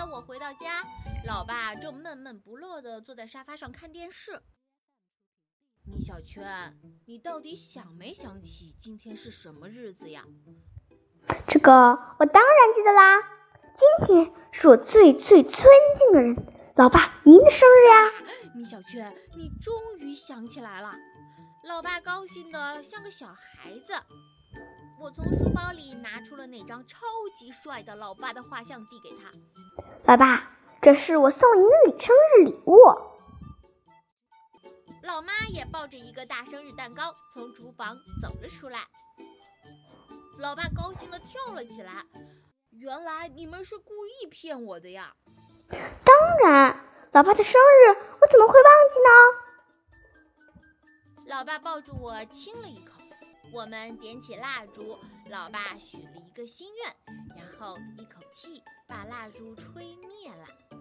天我回到家，老爸正闷闷不乐地坐在沙发上看电视。米小圈，你到底想没想起今天是什么日子呀？这个我当然记得啦，今天是我最最尊敬的人，老爸您的生日呀！米小圈，你终于想起来了，老爸高兴的像个小孩子。我从书包里拿出了那张超级帅的老爸的画像，递给他。老爸，这是我送您的礼生日礼物。老妈也抱着一个大生日蛋糕从厨房走了出来。老爸高兴的跳了起来。原来你们是故意骗我的呀！当然，老爸的生日我怎么会忘记呢？老爸抱住我亲了一口。我们点起蜡烛，老爸许了一个心愿，然后一口气把蜡烛吹灭了。